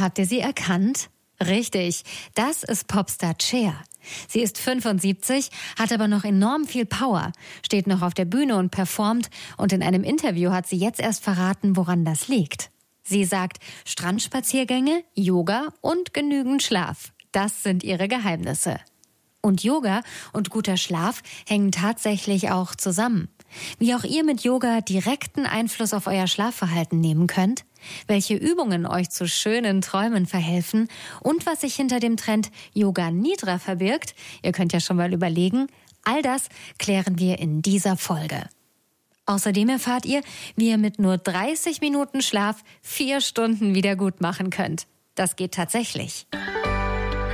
Habt ihr sie erkannt? Richtig, das ist Popstar Cher. Sie ist 75, hat aber noch enorm viel Power, steht noch auf der Bühne und performt und in einem Interview hat sie jetzt erst verraten, woran das liegt. Sie sagt, Strandspaziergänge, Yoga und genügend Schlaf. Das sind ihre Geheimnisse. Und Yoga und guter Schlaf hängen tatsächlich auch zusammen. Wie auch ihr mit Yoga direkten Einfluss auf euer Schlafverhalten nehmen könnt, welche Übungen euch zu schönen Träumen verhelfen und was sich hinter dem Trend Yoga Nidra verbirgt, ihr könnt ja schon mal überlegen, all das klären wir in dieser Folge. Außerdem erfahrt ihr, wie ihr mit nur 30 Minuten Schlaf vier Stunden wieder gut machen könnt. Das geht tatsächlich.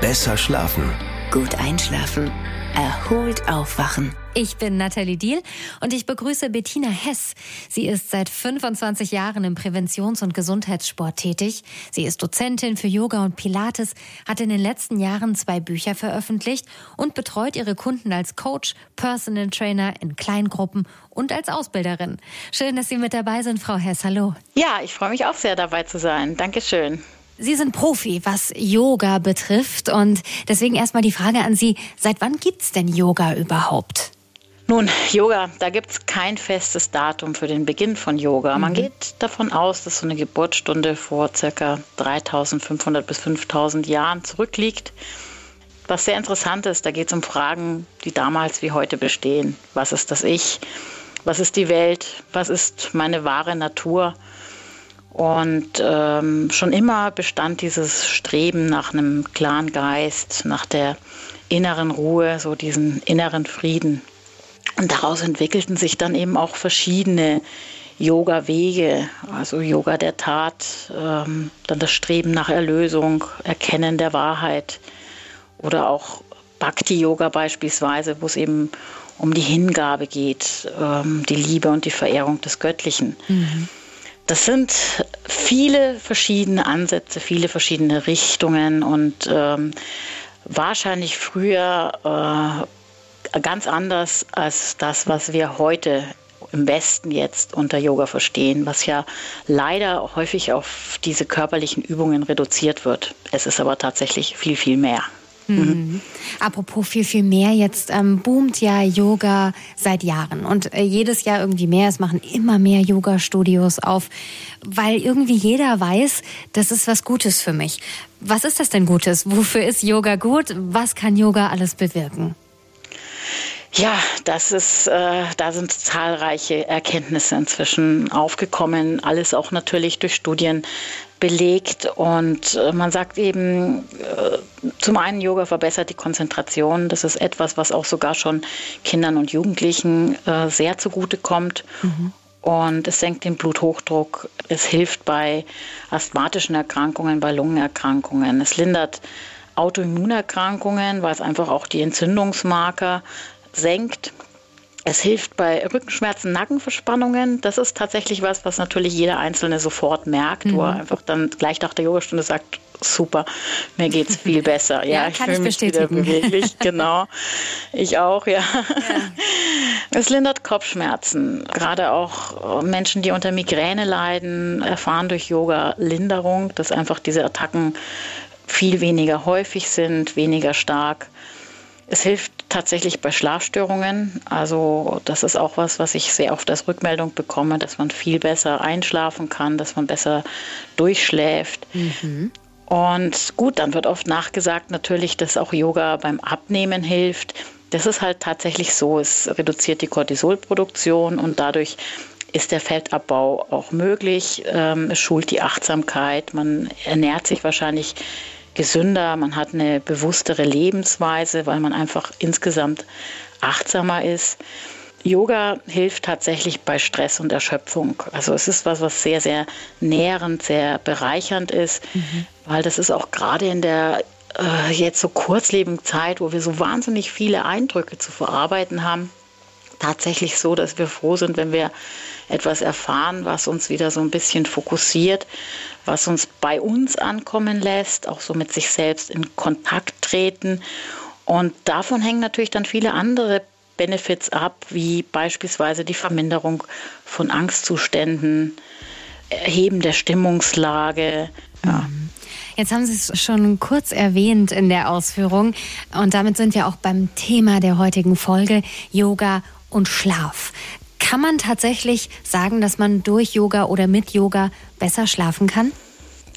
Besser schlafen. Gut einschlafen. Erholt aufwachen. Ich bin Nathalie Diel und ich begrüße Bettina Hess. Sie ist seit 25 Jahren im Präventions- und Gesundheitssport tätig. Sie ist Dozentin für Yoga und Pilates, hat in den letzten Jahren zwei Bücher veröffentlicht und betreut ihre Kunden als Coach, Personal Trainer in Kleingruppen und als Ausbilderin. Schön, dass Sie mit dabei sind, Frau Hess. Hallo. Ja, ich freue mich auch sehr dabei zu sein. Dankeschön. Sie sind Profi, was Yoga betrifft. Und deswegen erstmal die Frage an Sie, seit wann gibt es denn Yoga überhaupt? Nun, Yoga, da gibt es kein festes Datum für den Beginn von Yoga. Man mhm. geht davon aus, dass so eine Geburtsstunde vor ca. 3500 bis 5000 Jahren zurückliegt. Was sehr interessant ist, da geht es um Fragen, die damals wie heute bestehen. Was ist das Ich? Was ist die Welt? Was ist meine wahre Natur? Und ähm, schon immer bestand dieses Streben nach einem klaren Geist, nach der inneren Ruhe, so diesen inneren Frieden. Und daraus entwickelten sich dann eben auch verschiedene Yoga-Wege, also Yoga der Tat, ähm, dann das Streben nach Erlösung, Erkennen der Wahrheit oder auch Bhakti-Yoga beispielsweise, wo es eben um die Hingabe geht, ähm, die Liebe und die Verehrung des Göttlichen. Mhm. Das sind viele verschiedene Ansätze, viele verschiedene Richtungen und ähm, wahrscheinlich früher äh, ganz anders als das, was wir heute im Westen jetzt unter Yoga verstehen, was ja leider häufig auf diese körperlichen Übungen reduziert wird. Es ist aber tatsächlich viel, viel mehr. Mhm. Apropos viel, viel mehr, jetzt ähm, boomt ja Yoga seit Jahren und äh, jedes Jahr irgendwie mehr. Es machen immer mehr Yoga-Studios auf, weil irgendwie jeder weiß, das ist was Gutes für mich. Was ist das denn Gutes? Wofür ist Yoga gut? Was kann Yoga alles bewirken? Ja, das ist, äh, da sind zahlreiche Erkenntnisse inzwischen aufgekommen. Alles auch natürlich durch Studien belegt. Und äh, man sagt eben, äh, zum einen, Yoga verbessert die Konzentration. Das ist etwas, was auch sogar schon Kindern und Jugendlichen äh, sehr zugute kommt. Mhm. Und es senkt den Bluthochdruck. Es hilft bei asthmatischen Erkrankungen, bei Lungenerkrankungen. Es lindert Autoimmunerkrankungen, weil es einfach auch die Entzündungsmarker senkt. Es hilft bei Rückenschmerzen, Nackenverspannungen. Das ist tatsächlich was, was natürlich jeder Einzelne sofort merkt, mhm. wo er einfach dann gleich nach der Yogastunde sagt, super, mir geht es viel besser. Ja, ja ich fühle mich wieder beweglich, genau. Ich auch, ja. ja. Es lindert Kopfschmerzen. Gerade auch Menschen, die unter Migräne leiden, erfahren durch Yoga Linderung, dass einfach diese Attacken viel weniger häufig sind, weniger stark. Es hilft tatsächlich bei Schlafstörungen. Also das ist auch was, was ich sehr oft als Rückmeldung bekomme, dass man viel besser einschlafen kann, dass man besser durchschläft. Mhm. Und gut, dann wird oft nachgesagt natürlich, dass auch Yoga beim Abnehmen hilft. Das ist halt tatsächlich so. Es reduziert die Cortisolproduktion und dadurch ist der Fettabbau auch möglich. Ähm, es schult die Achtsamkeit. Man ernährt sich wahrscheinlich gesünder, man hat eine bewusstere Lebensweise, weil man einfach insgesamt achtsamer ist. Yoga hilft tatsächlich bei Stress und Erschöpfung. Also es ist was, was sehr, sehr nährend, sehr bereichernd ist, mhm. weil das ist auch gerade in der äh, jetzt so kurzlebigen Zeit, wo wir so wahnsinnig viele Eindrücke zu verarbeiten haben, tatsächlich so, dass wir froh sind, wenn wir etwas erfahren, was uns wieder so ein bisschen fokussiert, was uns bei uns ankommen lässt, auch so mit sich selbst in Kontakt treten. Und davon hängen natürlich dann viele andere Benefits ab, wie beispielsweise die Verminderung von Angstzuständen, Erheben der Stimmungslage. Ja. Mhm. Jetzt haben Sie es schon kurz erwähnt in der Ausführung und damit sind wir auch beim Thema der heutigen Folge Yoga und Schlaf. Kann man tatsächlich sagen, dass man durch Yoga oder mit Yoga besser schlafen kann?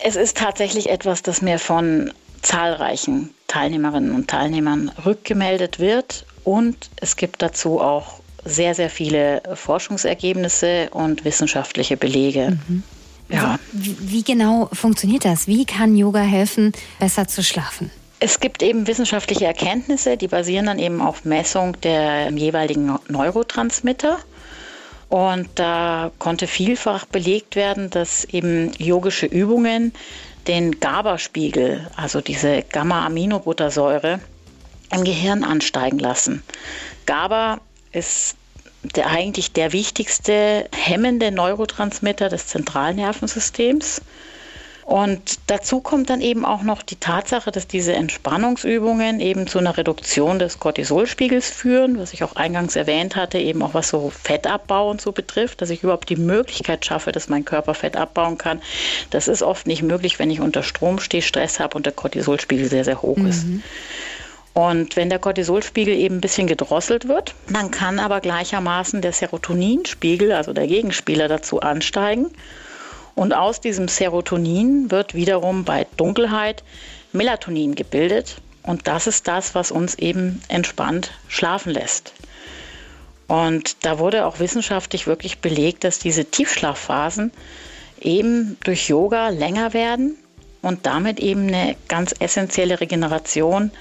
Es ist tatsächlich etwas, das mir von zahlreichen Teilnehmerinnen und Teilnehmern rückgemeldet wird und es gibt dazu auch sehr, sehr viele Forschungsergebnisse und wissenschaftliche Belege. Mhm. Ja. Wie, wie genau funktioniert das? Wie kann Yoga helfen, besser zu schlafen? Es gibt eben wissenschaftliche Erkenntnisse, die basieren dann eben auf Messung der jeweiligen Neurotransmitter. Und da konnte vielfach belegt werden, dass eben yogische Übungen den GABA-Spiegel, also diese Gamma-Aminobuttersäure, im Gehirn ansteigen lassen. GABA ist der, eigentlich der wichtigste hemmende Neurotransmitter des Zentralnervensystems. Und dazu kommt dann eben auch noch die Tatsache, dass diese Entspannungsübungen eben zu einer Reduktion des Cortisolspiegels führen, was ich auch eingangs erwähnt hatte, eben auch was so Fettabbau und so betrifft, dass ich überhaupt die Möglichkeit schaffe, dass mein Körper Fett abbauen kann. Das ist oft nicht möglich, wenn ich unter Strom stehe, Stress habe und der Cortisolspiegel sehr, sehr hoch ist. Mhm. Und wenn der Cortisolspiegel eben ein bisschen gedrosselt wird, dann kann aber gleichermaßen der Serotoninspiegel, also der Gegenspieler, dazu ansteigen. Und aus diesem Serotonin wird wiederum bei Dunkelheit Melatonin gebildet. Und das ist das, was uns eben entspannt schlafen lässt. Und da wurde auch wissenschaftlich wirklich belegt, dass diese Tiefschlafphasen eben durch Yoga länger werden und damit eben eine ganz essentielle Regeneration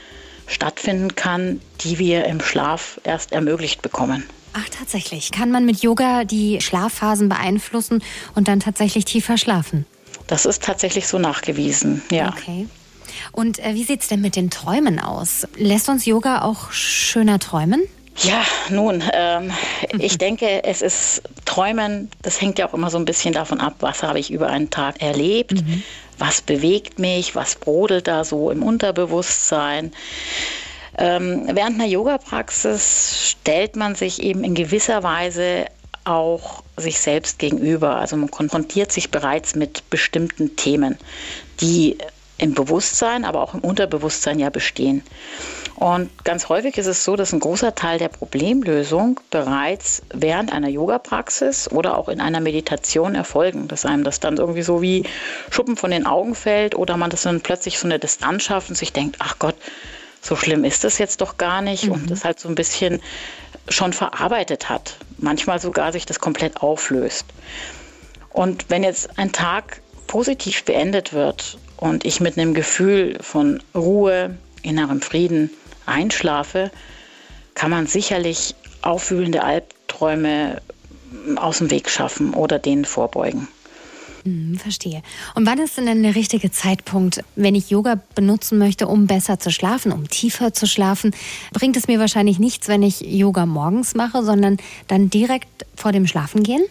stattfinden kann, die wir im Schlaf erst ermöglicht bekommen. Ach, tatsächlich. Kann man mit Yoga die Schlafphasen beeinflussen und dann tatsächlich tiefer schlafen? Das ist tatsächlich so nachgewiesen, ja. Okay. Und äh, wie sieht es denn mit den Träumen aus? Lässt uns Yoga auch schöner träumen? Ja, nun, ähm, ich denke, es ist Träumen, das hängt ja auch immer so ein bisschen davon ab, was habe ich über einen Tag erlebt, mhm. was bewegt mich, was brodelt da so im Unterbewusstsein. Ähm, während einer Yoga-Praxis stellt man sich eben in gewisser Weise auch sich selbst gegenüber. Also man konfrontiert sich bereits mit bestimmten Themen, die im Bewusstsein, aber auch im Unterbewusstsein ja bestehen. Und ganz häufig ist es so, dass ein großer Teil der Problemlösung bereits während einer Yoga-Praxis oder auch in einer Meditation erfolgen. Dass einem das dann irgendwie so wie Schuppen von den Augen fällt oder man das dann plötzlich so eine Distanz schafft und sich denkt, ach Gott, so schlimm ist das jetzt doch gar nicht mhm. und das halt so ein bisschen schon verarbeitet hat. Manchmal sogar sich das komplett auflöst. Und wenn jetzt ein Tag positiv beendet wird und ich mit einem Gefühl von Ruhe, innerem Frieden einschlafe, kann man sicherlich aufwühlende Albträume aus dem Weg schaffen oder denen vorbeugen. Hm, verstehe. Und wann ist denn der richtige Zeitpunkt, wenn ich Yoga benutzen möchte, um besser zu schlafen, um tiefer zu schlafen? Bringt es mir wahrscheinlich nichts, wenn ich Yoga morgens mache, sondern dann direkt vor dem Schlafengehen?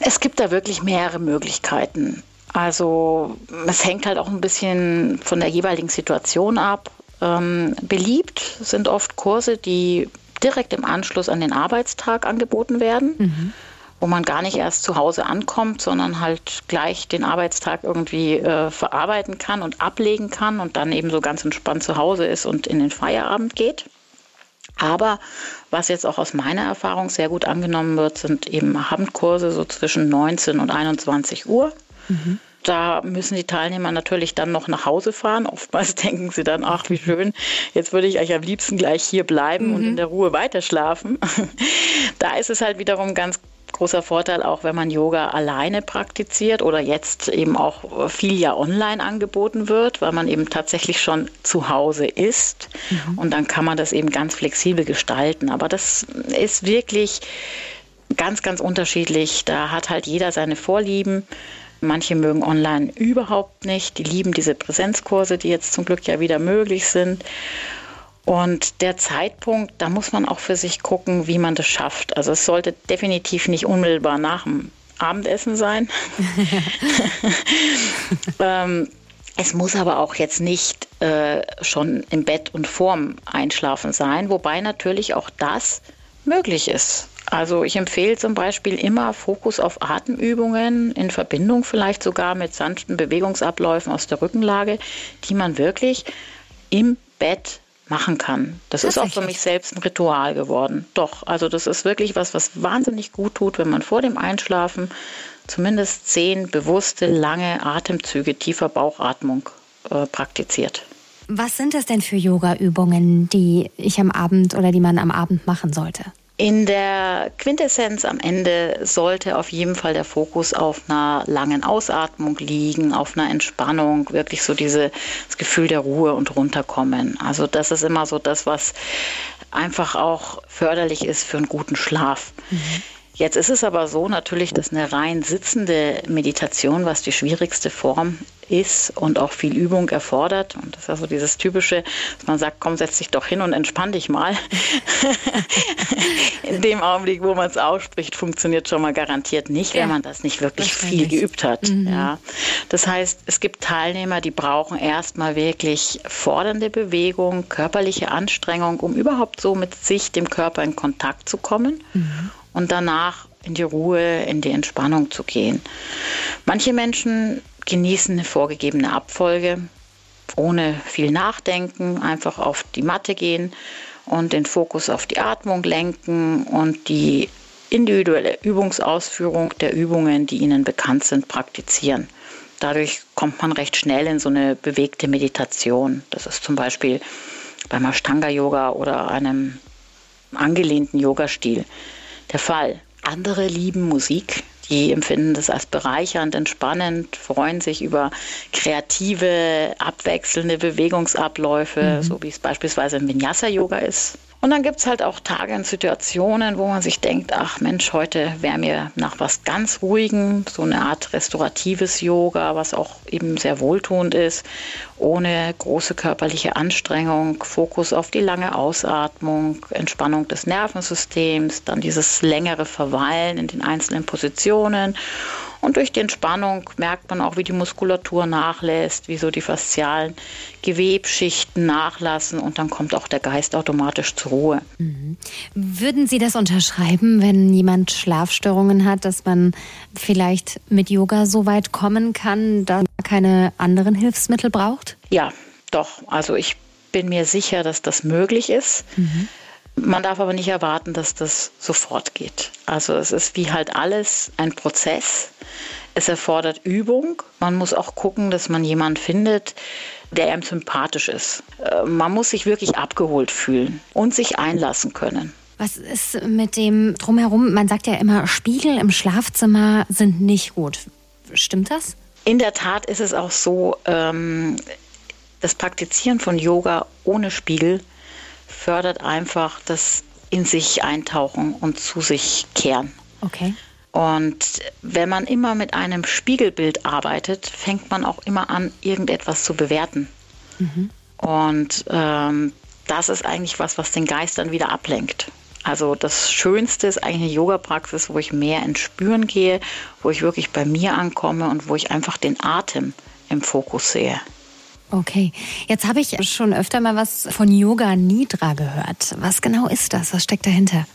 Es gibt da wirklich mehrere Möglichkeiten. Also es hängt halt auch ein bisschen von der jeweiligen Situation ab. Ähm, beliebt sind oft Kurse, die direkt im Anschluss an den Arbeitstag angeboten werden, mhm. Wo man gar nicht erst zu Hause ankommt, sondern halt gleich den Arbeitstag irgendwie äh, verarbeiten kann und ablegen kann und dann eben so ganz entspannt zu Hause ist und in den Feierabend geht. Aber was jetzt auch aus meiner Erfahrung sehr gut angenommen wird, sind eben Abendkurse so zwischen 19 und 21 Uhr. Mhm. Da müssen die Teilnehmer natürlich dann noch nach Hause fahren. Oftmals denken sie dann, ach, wie schön, jetzt würde ich eigentlich am liebsten gleich hier bleiben mhm. und in der Ruhe weiterschlafen. Da ist es halt wiederum ganz großer Vorteil, auch wenn man Yoga alleine praktiziert oder jetzt eben auch viel ja online angeboten wird, weil man eben tatsächlich schon zu Hause ist. Mhm. Und dann kann man das eben ganz flexibel gestalten. Aber das ist wirklich ganz, ganz unterschiedlich. Da hat halt jeder seine Vorlieben. Manche mögen online überhaupt nicht. Die lieben diese Präsenzkurse, die jetzt zum Glück ja wieder möglich sind. Und der Zeitpunkt, da muss man auch für sich gucken, wie man das schafft. Also es sollte definitiv nicht unmittelbar nach dem Abendessen sein. ähm, es muss aber auch jetzt nicht äh, schon im Bett und vorm Einschlafen sein, wobei natürlich auch das möglich ist. Also ich empfehle zum Beispiel immer Fokus auf Atemübungen in Verbindung vielleicht sogar mit sanften Bewegungsabläufen aus der Rückenlage, die man wirklich im Bett machen kann. Das ist auch für mich selbst ein Ritual geworden. Doch, also das ist wirklich was, was wahnsinnig gut tut, wenn man vor dem Einschlafen zumindest zehn bewusste, lange Atemzüge tiefer Bauchatmung äh, praktiziert. Was sind das denn für Yoga-Übungen, die ich am Abend oder die man am Abend machen sollte? In der Quintessenz am Ende sollte auf jeden Fall der Fokus auf einer langen Ausatmung liegen, auf einer Entspannung, wirklich so dieses Gefühl der Ruhe und runterkommen. Also das ist immer so das, was einfach auch förderlich ist für einen guten Schlaf. Mhm. Jetzt ist es aber so natürlich, dass eine rein sitzende Meditation, was die schwierigste Form ist und auch viel Übung erfordert. Und das ist also dieses typische, dass man sagt, komm, setz dich doch hin und entspann dich mal. In dem Augenblick, wo man es ausspricht, funktioniert schon mal garantiert nicht, ja. wenn man das nicht wirklich viel geübt hat. Mhm. Ja. Das heißt, es gibt Teilnehmer, die brauchen erstmal wirklich fordernde Bewegung, körperliche Anstrengung, um überhaupt so mit sich, dem Körper in Kontakt zu kommen. Mhm und danach in die Ruhe, in die Entspannung zu gehen. Manche Menschen genießen eine vorgegebene Abfolge, ohne viel Nachdenken, einfach auf die Matte gehen und den Fokus auf die Atmung lenken und die individuelle Übungsausführung der Übungen, die ihnen bekannt sind, praktizieren. Dadurch kommt man recht schnell in so eine bewegte Meditation. Das ist zum Beispiel beim Ashtanga-Yoga oder einem angelehnten Yoga-Stil der Fall. Andere lieben Musik, die empfinden das als bereichernd, entspannend, freuen sich über kreative, abwechselnde Bewegungsabläufe, mhm. so wie es beispielsweise im Vinyasa-Yoga ist. Und dann gibt es halt auch Tage und Situationen, wo man sich denkt, ach Mensch, heute wäre mir nach was ganz Ruhigem, so eine Art restauratives Yoga, was auch eben sehr wohltuend ist, ohne große körperliche Anstrengung, Fokus auf die lange Ausatmung, Entspannung des Nervensystems, dann dieses längere Verweilen in den einzelnen Positionen und durch die Entspannung merkt man auch, wie die Muskulatur nachlässt, wie so die faszialen Gewebschichten nachlassen und dann kommt auch der Geist automatisch zur Ruhe. Mhm. Würden Sie das unterschreiben, wenn jemand Schlafstörungen hat, dass man vielleicht mit Yoga so weit kommen kann, dass man keine anderen Hilfsmittel braucht? Ja, doch. Also ich bin mir sicher, dass das möglich ist. Mhm. Man darf aber nicht erwarten, dass das sofort geht. Also es ist wie halt alles ein Prozess. Es erfordert Übung. Man muss auch gucken, dass man jemanden findet, der einem sympathisch ist. Äh, man muss sich wirklich abgeholt fühlen und sich einlassen können. Was ist mit dem drumherum? Man sagt ja immer, Spiegel im Schlafzimmer sind nicht gut. Stimmt das? In der Tat ist es auch so, ähm, das Praktizieren von Yoga ohne Spiegel fördert einfach das in sich eintauchen und zu sich kehren. Okay. Und wenn man immer mit einem Spiegelbild arbeitet, fängt man auch immer an, irgendetwas zu bewerten. Mhm. Und ähm, das ist eigentlich was, was den Geist dann wieder ablenkt. Also das Schönste ist eigentlich eine Yoga-Praxis, wo ich mehr ins Spüren gehe, wo ich wirklich bei mir ankomme und wo ich einfach den Atem im Fokus sehe. Okay, jetzt habe ich schon öfter mal was von Yoga Nidra gehört. Was genau ist das? Was steckt dahinter?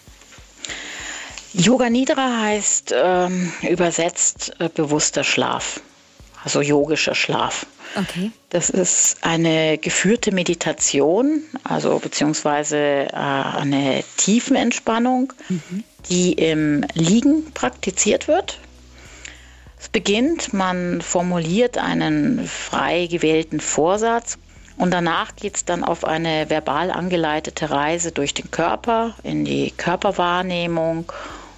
Yoga Nidra heißt ähm, übersetzt äh, bewusster Schlaf, also yogischer Schlaf. Okay. Das ist eine geführte Meditation, also beziehungsweise äh, eine Tiefenentspannung, mhm. die im Liegen praktiziert wird. Es beginnt, man formuliert einen frei gewählten Vorsatz und danach geht es dann auf eine verbal angeleitete Reise durch den Körper, in die Körperwahrnehmung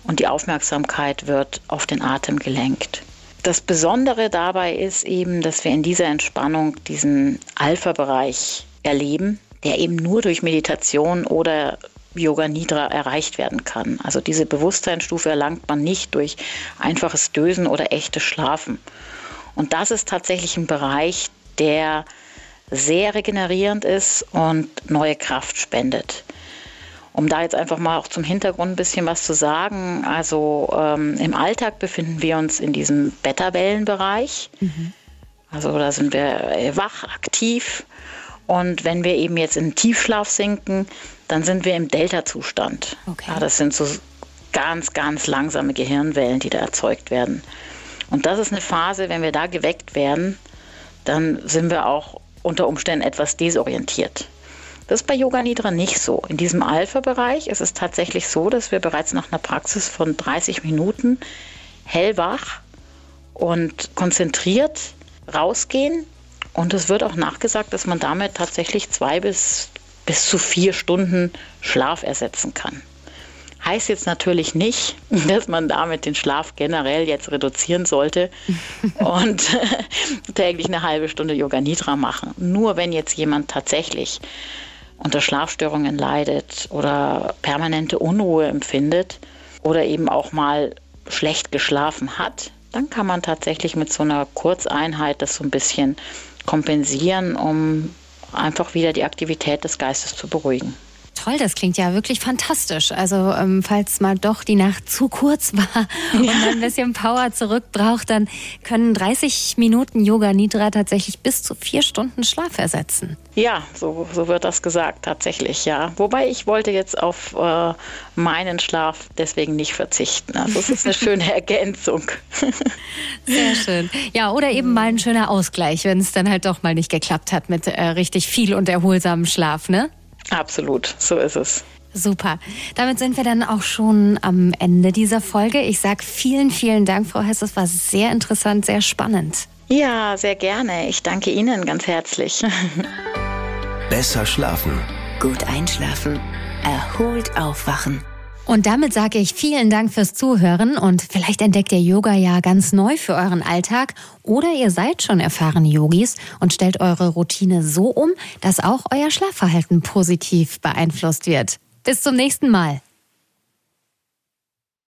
und die Aufmerksamkeit wird auf den Atem gelenkt. Das Besondere dabei ist eben, dass wir in dieser Entspannung diesen Alpha-Bereich erleben, der eben nur durch Meditation oder Yoga Nidra erreicht werden kann. Also diese Bewusstseinsstufe erlangt man nicht durch einfaches Dösen oder echtes Schlafen. Und das ist tatsächlich ein Bereich, der sehr regenerierend ist und neue Kraft spendet. Um da jetzt einfach mal auch zum Hintergrund ein bisschen was zu sagen. Also ähm, im Alltag befinden wir uns in diesem Beta-Wellenbereich. Mhm. Also da sind wir wach, aktiv. Und wenn wir eben jetzt in Tiefschlaf sinken, dann sind wir im Delta-Zustand. Okay. Ja, das sind so ganz, ganz langsame Gehirnwellen, die da erzeugt werden. Und das ist eine Phase, wenn wir da geweckt werden, dann sind wir auch unter Umständen etwas desorientiert. Das ist bei Yoga Nidra nicht so. In diesem Alpha-Bereich ist es tatsächlich so, dass wir bereits nach einer Praxis von 30 Minuten hellwach und konzentriert rausgehen. Und es wird auch nachgesagt, dass man damit tatsächlich zwei bis, bis zu vier Stunden Schlaf ersetzen kann. Heißt jetzt natürlich nicht, dass man damit den Schlaf generell jetzt reduzieren sollte und täglich eine halbe Stunde Yoga Nidra machen. Nur wenn jetzt jemand tatsächlich unter Schlafstörungen leidet oder permanente Unruhe empfindet oder eben auch mal schlecht geschlafen hat, dann kann man tatsächlich mit so einer Kurzeinheit das so ein bisschen kompensieren, um einfach wieder die Aktivität des Geistes zu beruhigen. Toll, das klingt ja wirklich fantastisch. Also ähm, falls mal doch die Nacht zu kurz war und man ein bisschen Power zurückbraucht, dann können 30 Minuten Yoga Nidra tatsächlich bis zu vier Stunden Schlaf ersetzen. Ja, so, so wird das gesagt, tatsächlich, ja. Wobei ich wollte jetzt auf äh, meinen Schlaf deswegen nicht verzichten. Also es ist eine schöne Ergänzung. Sehr schön. Ja, oder eben mal ein schöner Ausgleich, wenn es dann halt doch mal nicht geklappt hat mit äh, richtig viel und erholsamem Schlaf, ne? Absolut, so ist es. Super. Damit sind wir dann auch schon am Ende dieser Folge. Ich sage vielen, vielen Dank, Frau Hess. Es war sehr interessant, sehr spannend. Ja, sehr gerne. Ich danke Ihnen ganz herzlich. Besser schlafen. Gut einschlafen. Erholt aufwachen. Und damit sage ich vielen Dank fürs Zuhören und vielleicht entdeckt ihr Yoga ja ganz neu für euren Alltag oder ihr seid schon erfahrene Yogis und stellt eure Routine so um, dass auch euer Schlafverhalten positiv beeinflusst wird. Bis zum nächsten Mal.